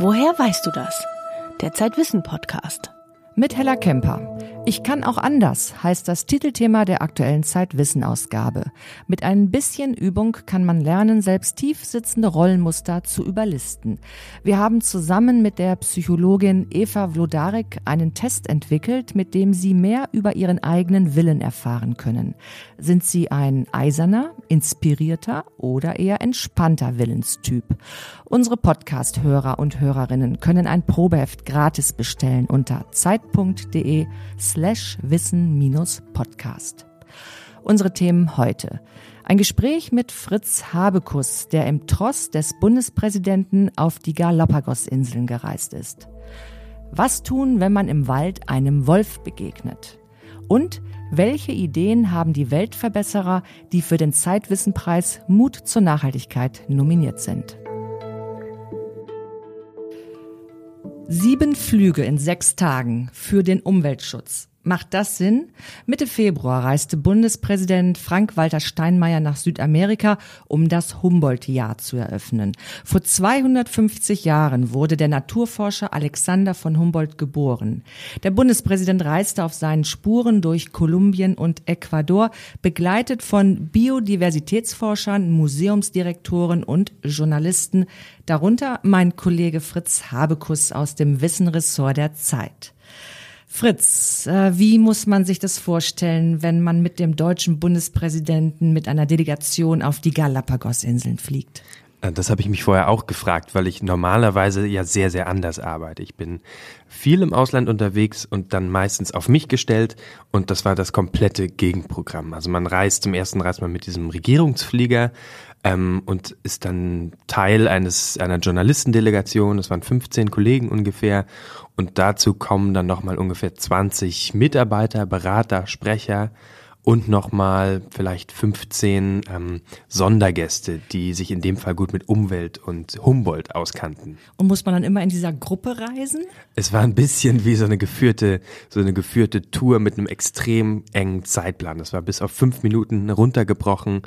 Woher weißt du das? Der Zeitwissen Podcast. Mit Hella Kemper. Ich kann auch anders, heißt das Titelthema der aktuellen Zeitwissen-Ausgabe. Mit ein bisschen Übung kann man lernen, selbst tief sitzende Rollenmuster zu überlisten. Wir haben zusammen mit der Psychologin Eva Vlodarek einen Test entwickelt, mit dem Sie mehr über Ihren eigenen Willen erfahren können. Sind Sie ein eiserner, inspirierter oder eher entspannter Willenstyp? Unsere Podcast-Hörer und Hörerinnen können ein Probeheft gratis bestellen unter zeit.de slash wissen-podcast. Unsere Themen heute. Ein Gespräch mit Fritz Habekus, der im Tross des Bundespräsidenten auf die Galapagos-Inseln gereist ist. Was tun, wenn man im Wald einem Wolf begegnet? Und welche Ideen haben die Weltverbesserer, die für den Zeitwissenpreis Mut zur Nachhaltigkeit nominiert sind? Sieben Flüge in sechs Tagen für den Umweltschutz. Macht das Sinn? Mitte Februar reiste Bundespräsident Frank-Walter Steinmeier nach Südamerika, um das Humboldt-Jahr zu eröffnen. Vor 250 Jahren wurde der Naturforscher Alexander von Humboldt geboren. Der Bundespräsident reiste auf seinen Spuren durch Kolumbien und Ecuador, begleitet von Biodiversitätsforschern, Museumsdirektoren und Journalisten, darunter mein Kollege Fritz Habekus aus dem Wissenressort der Zeit. Fritz, äh, wie muss man sich das vorstellen, wenn man mit dem deutschen Bundespräsidenten mit einer Delegation auf die Galapagos-Inseln fliegt? Äh, das habe ich mich vorher auch gefragt, weil ich normalerweise ja sehr, sehr anders arbeite. Ich bin viel im Ausland unterwegs und dann meistens auf mich gestellt und das war das komplette Gegenprogramm. Also man reist, zum ersten reist man mit diesem Regierungsflieger ähm, und ist dann Teil eines einer Journalistendelegation. Das waren 15 Kollegen ungefähr und dazu kommen dann nochmal ungefähr 20 Mitarbeiter, Berater, Sprecher und nochmal vielleicht 15 ähm, Sondergäste, die sich in dem Fall gut mit Umwelt und Humboldt auskannten. Und muss man dann immer in dieser Gruppe reisen? Es war ein bisschen wie so eine geführte, so eine geführte Tour mit einem extrem engen Zeitplan. Das war bis auf fünf Minuten runtergebrochen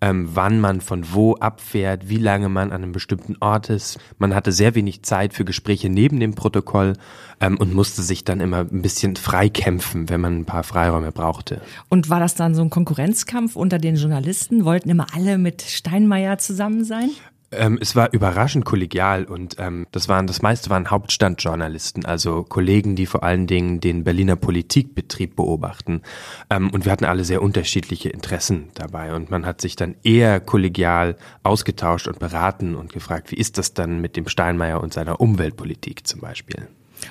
ähm, wann man von wo abfährt, wie lange man an einem bestimmten Ort ist. Man hatte sehr wenig Zeit für Gespräche neben dem Protokoll ähm, und musste sich dann immer ein bisschen freikämpfen, wenn man ein paar Freiräume brauchte. Und war das dann so ein Konkurrenzkampf unter den Journalisten? Wollten immer alle mit Steinmeier zusammen sein? Ähm, es war überraschend kollegial und ähm, das waren das meiste waren Hauptstandjournalisten, also Kollegen, die vor allen Dingen den Berliner Politikbetrieb beobachten. Ähm, und wir hatten alle sehr unterschiedliche Interessen dabei und man hat sich dann eher kollegial ausgetauscht und beraten und gefragt, wie ist das dann mit dem Steinmeier und seiner Umweltpolitik zum Beispiel.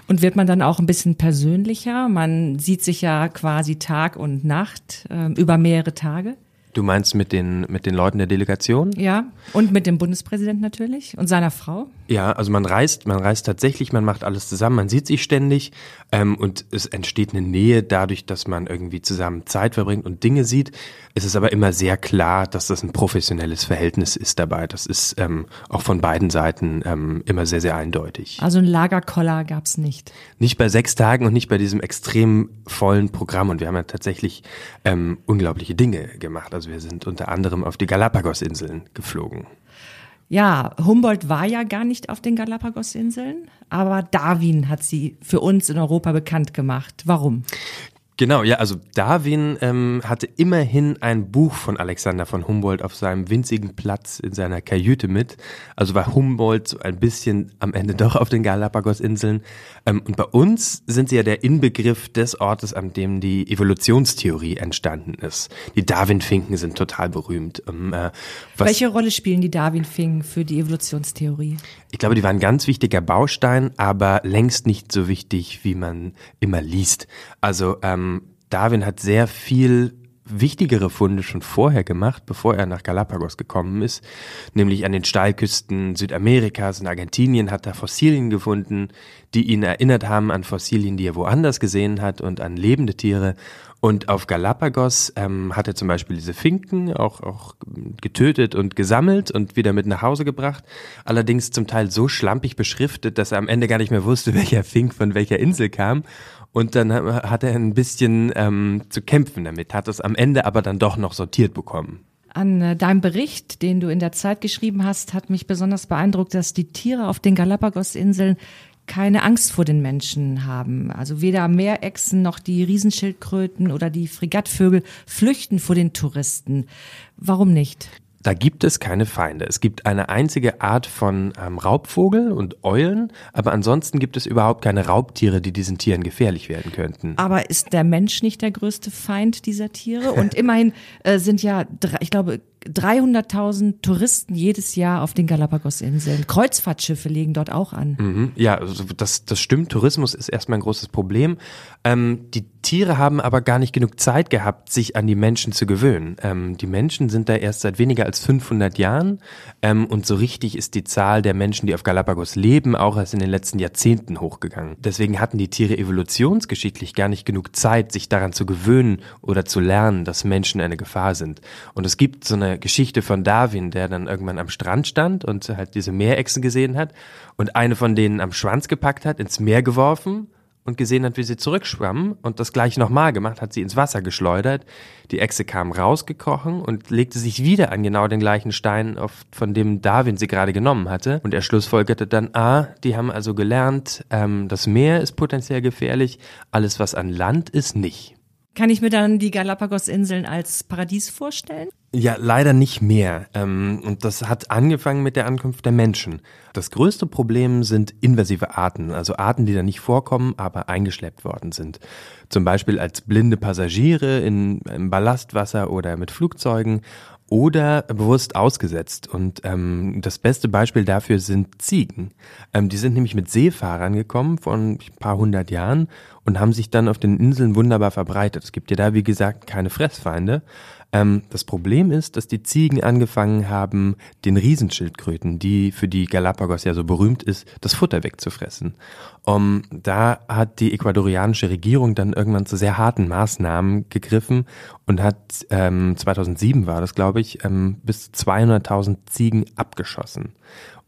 Und wird man dann auch ein bisschen persönlicher? Man sieht sich ja quasi Tag und Nacht äh, über mehrere Tage. Du meinst mit den, mit den Leuten der Delegation? Ja, und mit dem Bundespräsidenten natürlich und seiner Frau? Ja, also man reist, man reist tatsächlich, man macht alles zusammen, man sieht sich ständig ähm, und es entsteht eine Nähe dadurch, dass man irgendwie zusammen Zeit verbringt und Dinge sieht. Es ist aber immer sehr klar, dass das ein professionelles Verhältnis ist dabei. Das ist ähm, auch von beiden Seiten ähm, immer sehr, sehr eindeutig. Also ein Lagerkoller gab's nicht? Nicht bei sechs Tagen und nicht bei diesem extrem vollen Programm. Und wir haben ja tatsächlich ähm, unglaubliche Dinge gemacht. Also wir sind unter anderem auf die Galapagos-Inseln geflogen. Ja, Humboldt war ja gar nicht auf den Galapagos-Inseln, aber Darwin hat sie für uns in Europa bekannt gemacht. Warum? Genau, ja, also Darwin ähm, hatte immerhin ein Buch von Alexander von Humboldt auf seinem winzigen Platz in seiner Kajüte mit. Also war Humboldt so ein bisschen am Ende doch auf den Galapagos-Inseln. Ähm, und bei uns sind sie ja der Inbegriff des Ortes, an dem die Evolutionstheorie entstanden ist. Die Darwin-Finken sind total berühmt. Ähm, äh, Welche Rolle spielen die Darwin-Finken für die Evolutionstheorie? Ich glaube, die waren ein ganz wichtiger Baustein, aber längst nicht so wichtig, wie man immer liest. Also ähm, Darwin hat sehr viel wichtigere Funde schon vorher gemacht, bevor er nach Galapagos gekommen ist, nämlich an den Steilküsten Südamerikas und Argentinien hat er Fossilien gefunden, die ihn erinnert haben an Fossilien, die er woanders gesehen hat und an lebende Tiere. Und auf Galapagos ähm, hat er zum Beispiel diese Finken auch, auch getötet und gesammelt und wieder mit nach Hause gebracht. Allerdings zum Teil so schlampig beschriftet, dass er am Ende gar nicht mehr wusste, welcher Fink von welcher Insel kam. Und dann hat er ein bisschen ähm, zu kämpfen damit, hat es am Ende aber dann doch noch sortiert bekommen. An äh, deinem Bericht, den du in der Zeit geschrieben hast, hat mich besonders beeindruckt, dass die Tiere auf den Galapagos-Inseln keine Angst vor den Menschen haben. Also weder Meerechsen noch die Riesenschildkröten oder die Fregattvögel flüchten vor den Touristen. Warum nicht? Da gibt es keine Feinde. Es gibt eine einzige Art von ähm, Raubvogel und Eulen, aber ansonsten gibt es überhaupt keine Raubtiere, die diesen Tieren gefährlich werden könnten. Aber ist der Mensch nicht der größte Feind dieser Tiere? Und immerhin äh, sind ja, ich glaube, 300.000 Touristen jedes Jahr auf den Galapagos-Inseln. Kreuzfahrtschiffe legen dort auch an. Mhm, ja, also das, das stimmt. Tourismus ist erstmal ein großes Problem. Ähm, die Tiere haben aber gar nicht genug Zeit gehabt, sich an die Menschen zu gewöhnen. Ähm, die Menschen sind da erst seit weniger als 500 Jahren ähm, und so richtig ist die Zahl der Menschen, die auf Galapagos leben, auch erst in den letzten Jahrzehnten hochgegangen. Deswegen hatten die Tiere evolutionsgeschichtlich gar nicht genug Zeit, sich daran zu gewöhnen oder zu lernen, dass Menschen eine Gefahr sind. Und es gibt so eine Geschichte von Darwin, der dann irgendwann am Strand stand und halt diese Meerechsen gesehen hat und eine von denen am Schwanz gepackt hat, ins Meer geworfen und gesehen hat, wie sie zurückschwammen und das gleich nochmal gemacht, hat sie ins Wasser geschleudert. Die Echse kam rausgekrochen und legte sich wieder an genau den gleichen Stein, auf, von dem Darwin sie gerade genommen hatte. Und er schlussfolgerte dann, ah, die haben also gelernt, ähm, das Meer ist potenziell gefährlich, alles was an Land ist nicht. Kann ich mir dann die Galapagos-Inseln als Paradies vorstellen? Ja, leider nicht mehr. Ähm, und das hat angefangen mit der Ankunft der Menschen. Das größte Problem sind invasive Arten, also Arten, die da nicht vorkommen, aber eingeschleppt worden sind. Zum Beispiel als blinde Passagiere in, im Ballastwasser oder mit Flugzeugen oder bewusst ausgesetzt. Und ähm, das beste Beispiel dafür sind Ziegen. Ähm, die sind nämlich mit Seefahrern gekommen vor ein paar hundert Jahren und haben sich dann auf den Inseln wunderbar verbreitet. Es gibt ja da, wie gesagt, keine Fressfeinde. Ähm, das Problem ist, dass die Ziegen angefangen haben, den Riesenschildkröten, die für die Galapagos ja so berühmt ist, das Futter wegzufressen. Um, da hat die ecuadorianische Regierung dann irgendwann zu sehr harten Maßnahmen gegriffen und hat, ähm, 2007 war das, glaube ich, ähm, bis 200.000 Ziegen abgeschossen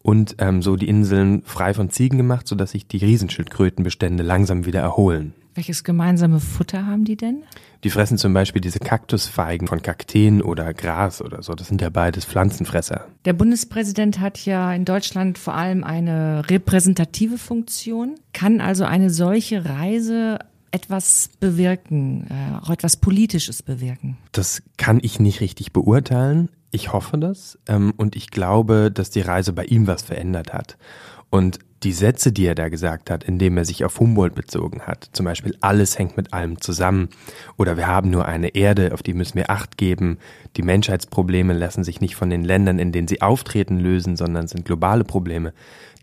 und ähm, so die Inseln frei von Ziegen gemacht, sodass sich die Riesenschildkrötenbestände langsam wieder erholen. Welches gemeinsame Futter haben die denn? Die fressen zum Beispiel diese Kaktusfeigen von Kakteen oder Gras oder so. Das sind ja beides Pflanzenfresser. Der Bundespräsident hat ja in Deutschland vor allem eine repräsentative Funktion. Kann also eine solche Reise etwas bewirken, äh, auch etwas Politisches bewirken? Das kann ich nicht richtig beurteilen. Ich hoffe das ähm, und ich glaube, dass die Reise bei ihm was verändert hat. Und die Sätze, die er da gesagt hat, indem er sich auf Humboldt bezogen hat, zum Beispiel alles hängt mit allem zusammen oder wir haben nur eine Erde, auf die müssen wir Acht geben, die Menschheitsprobleme lassen sich nicht von den Ländern, in denen sie auftreten, lösen, sondern sind globale Probleme.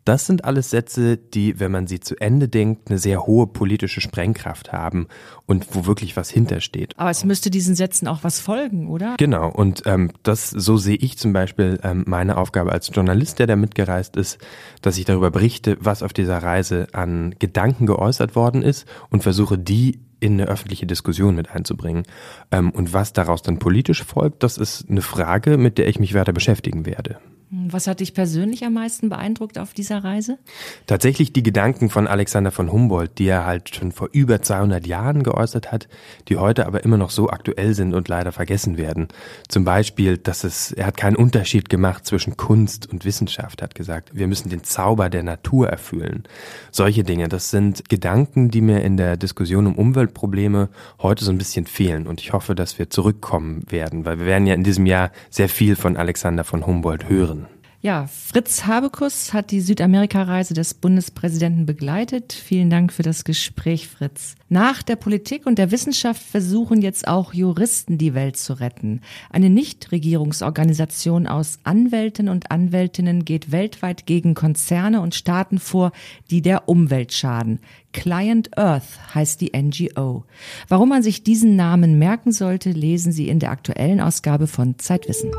Das sind alles Sätze, die, wenn man sie zu Ende denkt, eine sehr hohe politische Sprengkraft haben und wo wirklich was hintersteht. Aber es müsste diesen Sätzen auch was folgen, oder? Genau. Und ähm, das, so sehe ich zum Beispiel ähm, meine Aufgabe als Journalist, der da mitgereist ist, dass ich darüber berichte, was auf dieser Reise an Gedanken geäußert worden ist und versuche, die in eine öffentliche Diskussion mit einzubringen. Ähm, und was daraus dann politisch folgt, das ist eine Frage, mit der ich mich weiter beschäftigen werde. Was hat dich persönlich am meisten beeindruckt auf dieser Reise? Tatsächlich die Gedanken von Alexander von Humboldt, die er halt schon vor über 200 Jahren geäußert hat, die heute aber immer noch so aktuell sind und leider vergessen werden. Zum Beispiel, dass es, er hat keinen Unterschied gemacht zwischen Kunst und Wissenschaft, hat gesagt, wir müssen den Zauber der Natur erfüllen. Solche Dinge, das sind Gedanken, die mir in der Diskussion um Umweltprobleme heute so ein bisschen fehlen und ich hoffe, dass wir zurückkommen werden, weil wir werden ja in diesem Jahr sehr viel von Alexander von Humboldt hören. Ja, Fritz Habekus hat die Südamerika-Reise des Bundespräsidenten begleitet. Vielen Dank für das Gespräch, Fritz. Nach der Politik und der Wissenschaft versuchen jetzt auch Juristen die Welt zu retten. Eine Nichtregierungsorganisation aus Anwälten und Anwältinnen geht weltweit gegen Konzerne und Staaten vor, die der Umwelt schaden. Client Earth heißt die NGO. Warum man sich diesen Namen merken sollte, lesen Sie in der aktuellen Ausgabe von Zeitwissen.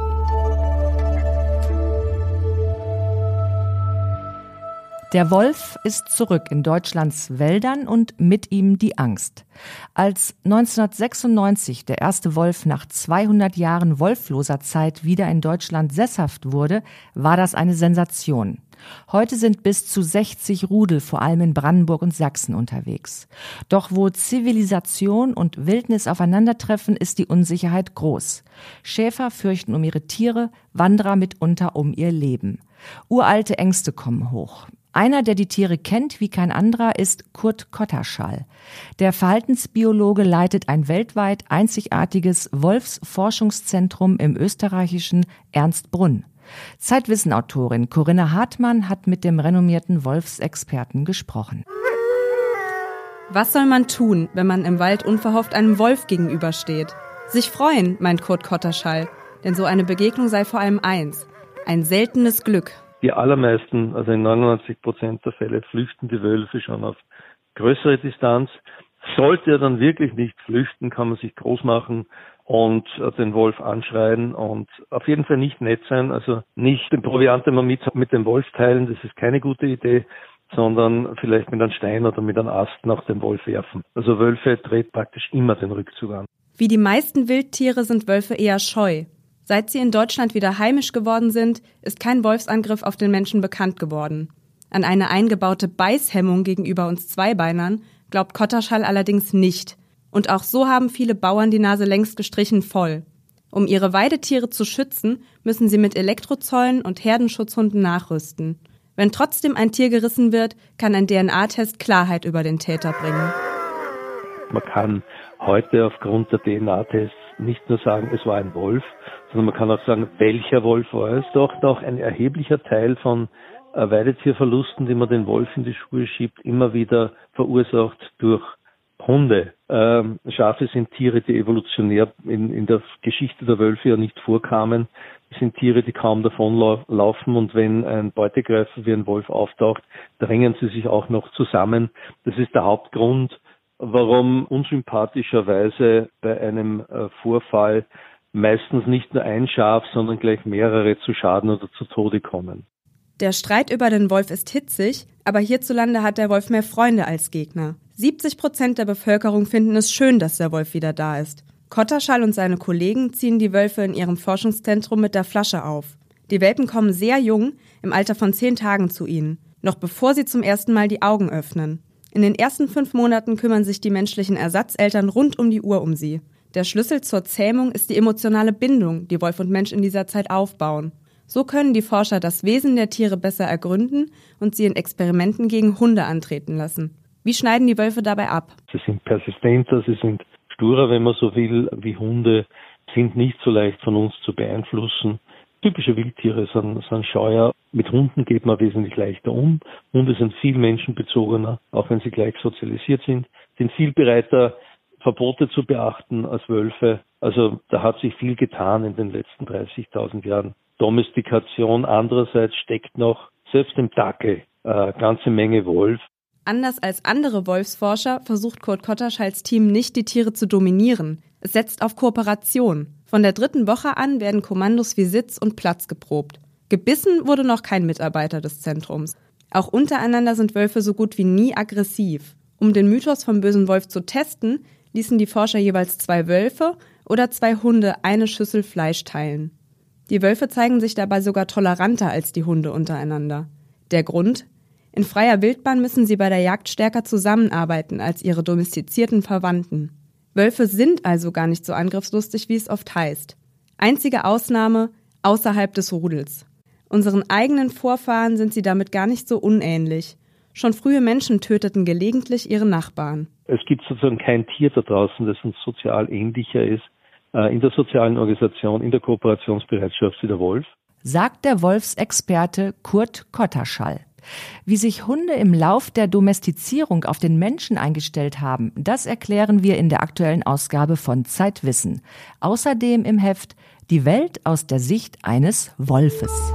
Der Wolf ist zurück in Deutschlands Wäldern und mit ihm die Angst. Als 1996 der erste Wolf nach 200 Jahren wolfloser Zeit wieder in Deutschland sesshaft wurde, war das eine Sensation. Heute sind bis zu 60 Rudel vor allem in Brandenburg und Sachsen unterwegs. Doch wo Zivilisation und Wildnis aufeinandertreffen, ist die Unsicherheit groß. Schäfer fürchten um ihre Tiere, Wanderer mitunter um ihr Leben. Uralte Ängste kommen hoch. Einer, der die Tiere kennt wie kein anderer, ist Kurt Kotterschall. Der Verhaltensbiologe leitet ein weltweit einzigartiges Wolfsforschungszentrum im österreichischen Ernstbrunn. Zeitwissenautorin Corinna Hartmann hat mit dem renommierten Wolfsexperten gesprochen. Was soll man tun, wenn man im Wald unverhofft einem Wolf gegenübersteht? Sich freuen, meint Kurt Kotterschall. Denn so eine Begegnung sei vor allem eins. Ein seltenes Glück, die allermeisten, also in 99 Prozent der Fälle, flüchten die Wölfe schon auf größere Distanz. Sollte er dann wirklich nicht flüchten, kann man sich groß machen und den Wolf anschreien und auf jeden Fall nicht nett sein, also nicht den Proviant immer mit, mit dem Wolf teilen, das ist keine gute Idee, sondern vielleicht mit einem Stein oder mit einem Ast nach dem Wolf werfen. Also Wölfe dreht praktisch immer den Rückzug an. Wie die meisten Wildtiere sind Wölfe eher scheu. Seit sie in Deutschland wieder heimisch geworden sind, ist kein Wolfsangriff auf den Menschen bekannt geworden. An eine eingebaute Beißhemmung gegenüber uns Zweibeinern glaubt Kotterschall allerdings nicht. Und auch so haben viele Bauern die Nase längst gestrichen voll. Um ihre Weidetiere zu schützen, müssen sie mit Elektrozäunen und Herdenschutzhunden nachrüsten. Wenn trotzdem ein Tier gerissen wird, kann ein DNA-Test Klarheit über den Täter bringen. Man kann heute aufgrund der DNA-Tests nicht nur sagen, es war ein Wolf, sondern man kann auch sagen, welcher Wolf war es. Doch noch ein erheblicher Teil von Weidetierverlusten, die man den Wolf in die Schuhe schiebt, immer wieder verursacht durch Hunde. Ähm, Schafe sind Tiere, die evolutionär in, in der Geschichte der Wölfe ja nicht vorkamen. Das sind Tiere, die kaum davonlaufen und wenn ein Beutegreifer wie ein Wolf auftaucht, drängen sie sich auch noch zusammen. Das ist der Hauptgrund, warum unsympathischerweise bei einem äh, Vorfall meistens nicht nur ein Schaf, sondern gleich mehrere zu Schaden oder zu Tode kommen. Der Streit über den Wolf ist hitzig, aber hierzulande hat der Wolf mehr Freunde als Gegner. 70 Prozent der Bevölkerung finden es schön, dass der Wolf wieder da ist. Kotterschall und seine Kollegen ziehen die Wölfe in ihrem Forschungszentrum mit der Flasche auf. Die Welpen kommen sehr jung, im Alter von zehn Tagen zu ihnen, noch bevor sie zum ersten Mal die Augen öffnen. In den ersten fünf Monaten kümmern sich die menschlichen Ersatzeltern rund um die Uhr um sie. Der Schlüssel zur Zähmung ist die emotionale Bindung, die Wolf und Mensch in dieser Zeit aufbauen. So können die Forscher das Wesen der Tiere besser ergründen und sie in Experimenten gegen Hunde antreten lassen. Wie schneiden die Wölfe dabei ab? Sie sind persistenter, sie sind sturer, wenn man so will, wie Hunde, sind nicht so leicht von uns zu beeinflussen. Typische Wildtiere sind, sind scheuer. Mit Hunden geht man wesentlich leichter um. Hunde sind viel menschenbezogener, auch wenn sie gleich sozialisiert sind, sind viel bereiter, Verbote zu beachten als Wölfe. Also da hat sich viel getan in den letzten 30.000 Jahren. Domestikation andererseits steckt noch selbst im Dackel äh, ganze Menge Wolf. Anders als andere Wolfsforscher versucht Kurt Kotterschalls Team nicht, die Tiere zu dominieren. Es setzt auf Kooperation. Von der dritten Woche an werden Kommandos wie Sitz und Platz geprobt. Gebissen wurde noch kein Mitarbeiter des Zentrums. Auch untereinander sind Wölfe so gut wie nie aggressiv. Um den Mythos vom bösen Wolf zu testen, ließen die Forscher jeweils zwei Wölfe oder zwei Hunde eine Schüssel Fleisch teilen. Die Wölfe zeigen sich dabei sogar toleranter als die Hunde untereinander. Der Grund? In freier Wildbahn müssen sie bei der Jagd stärker zusammenarbeiten als ihre domestizierten Verwandten. Wölfe sind also gar nicht so angriffslustig, wie es oft heißt. Einzige Ausnahme außerhalb des Rudels. Unseren eigenen Vorfahren sind sie damit gar nicht so unähnlich. Schon frühe Menschen töteten gelegentlich ihre Nachbarn. Es gibt sozusagen kein Tier da draußen, das uns sozial ähnlicher ist äh, in der sozialen Organisation, in der Kooperationsbereitschaft wie der Wolf. Sagt der Wolfsexperte Kurt Kotterschall. Wie sich Hunde im Lauf der Domestizierung auf den Menschen eingestellt haben, das erklären wir in der aktuellen Ausgabe von Zeitwissen. Außerdem im Heft Die Welt aus der Sicht eines Wolfes.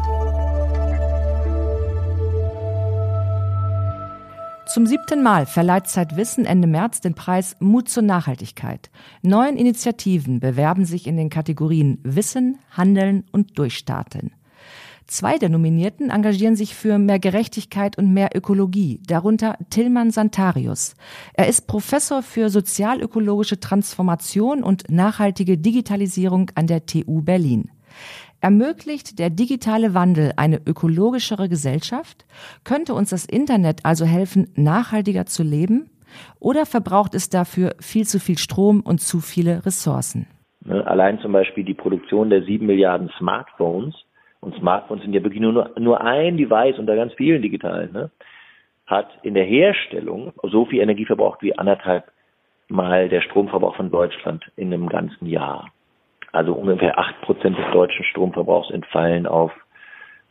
Zum siebten Mal verleiht Zeitwissen Ende März den Preis Mut zur Nachhaltigkeit. Neun Initiativen bewerben sich in den Kategorien Wissen, Handeln und Durchstarten. Zwei der Nominierten engagieren sich für mehr Gerechtigkeit und mehr Ökologie, darunter Tillmann Santarius. Er ist Professor für sozialökologische Transformation und nachhaltige Digitalisierung an der TU Berlin. Ermöglicht der digitale Wandel eine ökologischere Gesellschaft? Könnte uns das Internet also helfen, nachhaltiger zu leben? Oder verbraucht es dafür viel zu viel Strom und zu viele Ressourcen? Ne, allein zum Beispiel die Produktion der sieben Milliarden Smartphones, und Smartphones sind ja wirklich nur, nur ein Device unter ganz vielen digitalen, ne, hat in der Herstellung so viel Energie verbraucht wie anderthalb Mal der Stromverbrauch von Deutschland in einem ganzen Jahr. Also ungefähr acht Prozent des deutschen Stromverbrauchs entfallen auf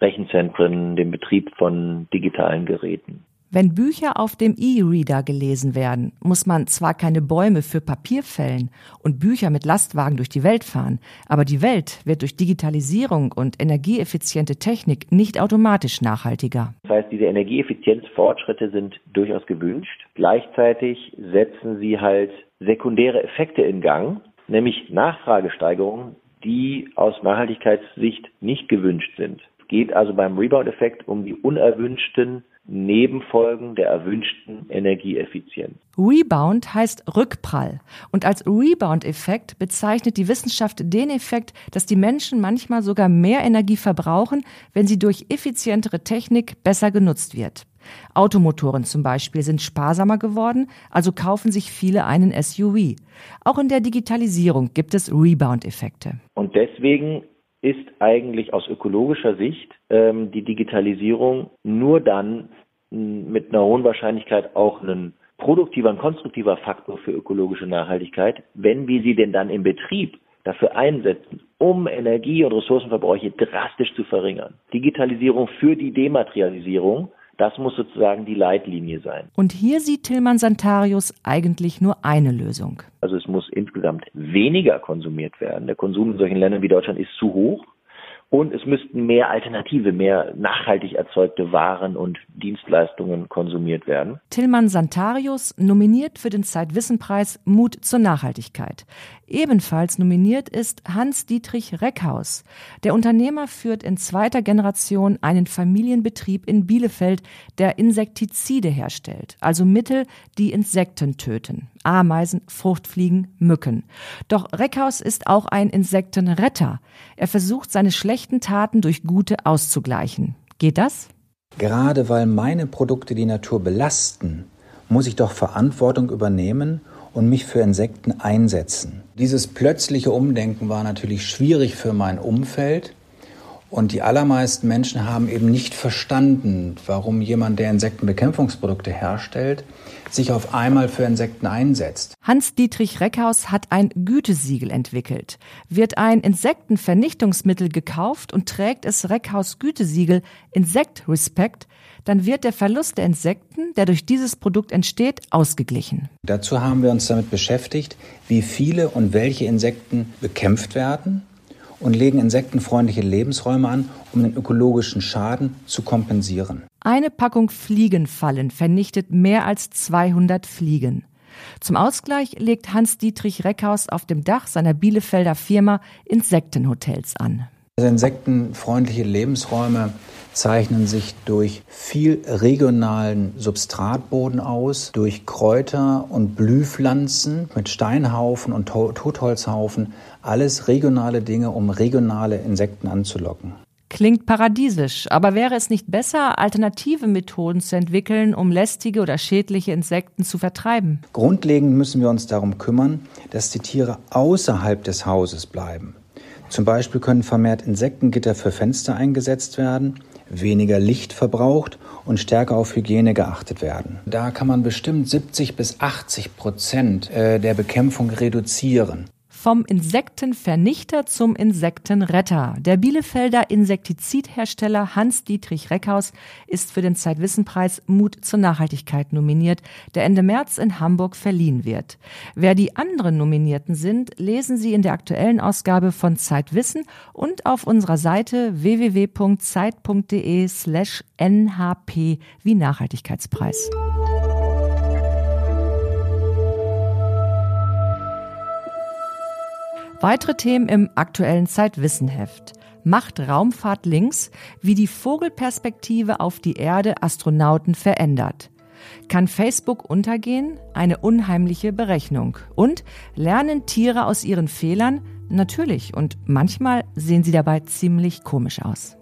Rechenzentren, den Betrieb von digitalen Geräten. Wenn Bücher auf dem E-Reader gelesen werden, muss man zwar keine Bäume für Papier fällen und Bücher mit Lastwagen durch die Welt fahren, aber die Welt wird durch Digitalisierung und energieeffiziente Technik nicht automatisch nachhaltiger. Das heißt, diese Energieeffizienzfortschritte sind durchaus gewünscht. Gleichzeitig setzen sie halt sekundäre Effekte in Gang, nämlich Nachfragesteigerungen, die aus Nachhaltigkeitssicht nicht gewünscht sind. Es geht also beim Rebound-Effekt um die unerwünschten Nebenfolgen der erwünschten Energieeffizienz. Rebound heißt Rückprall. Und als Rebound-Effekt bezeichnet die Wissenschaft den Effekt, dass die Menschen manchmal sogar mehr Energie verbrauchen, wenn sie durch effizientere Technik besser genutzt wird. Automotoren zum Beispiel sind sparsamer geworden, also kaufen sich viele einen SUV. Auch in der Digitalisierung gibt es Rebound-Effekte. Und deswegen ist eigentlich aus ökologischer Sicht ähm, die Digitalisierung nur dann mit einer hohen Wahrscheinlichkeit auch ein produktiver und konstruktiver Faktor für ökologische Nachhaltigkeit, wenn wir sie denn dann im Betrieb dafür einsetzen, um Energie- und Ressourcenverbräuche drastisch zu verringern. Digitalisierung für die Dematerialisierung das muss sozusagen die Leitlinie sein. Und hier sieht Tillmann Santarius eigentlich nur eine Lösung. Also es muss insgesamt weniger konsumiert werden. Der Konsum in solchen Ländern wie Deutschland ist zu hoch. Und es müssten mehr Alternative, mehr nachhaltig erzeugte Waren und Dienstleistungen konsumiert werden. Tillmann Santarius nominiert für den Zeitwissenpreis Mut zur Nachhaltigkeit. Ebenfalls nominiert ist Hans-Dietrich Reckhaus. Der Unternehmer führt in zweiter Generation einen Familienbetrieb in Bielefeld, der Insektizide herstellt, also Mittel, die Insekten töten. Ameisen, Fruchtfliegen, Mücken. Doch Reckhaus ist auch ein Insektenretter. Er versucht seine schlechten Taten durch gute auszugleichen. Geht das? Gerade weil meine Produkte die Natur belasten, muss ich doch Verantwortung übernehmen und mich für Insekten einsetzen. Dieses plötzliche Umdenken war natürlich schwierig für mein Umfeld. Und die allermeisten Menschen haben eben nicht verstanden, warum jemand, der Insektenbekämpfungsprodukte herstellt, sich auf einmal für Insekten einsetzt. Hans-Dietrich Reckhaus hat ein Gütesiegel entwickelt. Wird ein Insektenvernichtungsmittel gekauft und trägt es Reckhaus Gütesiegel Insect Respect, dann wird der Verlust der Insekten, der durch dieses Produkt entsteht, ausgeglichen. Dazu haben wir uns damit beschäftigt, wie viele und welche Insekten bekämpft werden und legen insektenfreundliche Lebensräume an, um den ökologischen Schaden zu kompensieren. Eine Packung Fliegenfallen vernichtet mehr als 200 Fliegen. Zum Ausgleich legt Hans-Dietrich Reckhaus auf dem Dach seiner Bielefelder Firma Insektenhotels an. Also insektenfreundliche Lebensräume zeichnen sich durch viel regionalen Substratboden aus, durch Kräuter und Blühpflanzen mit Steinhaufen und Totholzhaufen, alles regionale Dinge, um regionale Insekten anzulocken. Klingt paradiesisch, aber wäre es nicht besser, alternative Methoden zu entwickeln, um lästige oder schädliche Insekten zu vertreiben? Grundlegend müssen wir uns darum kümmern, dass die Tiere außerhalb des Hauses bleiben. Zum Beispiel können vermehrt Insektengitter für Fenster eingesetzt werden, weniger Licht verbraucht und stärker auf Hygiene geachtet werden. Da kann man bestimmt 70 bis 80 Prozent äh, der Bekämpfung reduzieren. Vom Insektenvernichter zum Insektenretter. Der Bielefelder Insektizidhersteller Hans-Dietrich Reckhaus ist für den Zeitwissenpreis Mut zur Nachhaltigkeit nominiert, der Ende März in Hamburg verliehen wird. Wer die anderen Nominierten sind, lesen Sie in der aktuellen Ausgabe von Zeitwissen und auf unserer Seite www.zeit.de slash nhp wie Nachhaltigkeitspreis. Weitere Themen im aktuellen Zeitwissenheft. Macht Raumfahrt links, wie die Vogelperspektive auf die Erde Astronauten verändert. Kann Facebook untergehen? Eine unheimliche Berechnung. Und lernen Tiere aus ihren Fehlern? Natürlich. Und manchmal sehen sie dabei ziemlich komisch aus.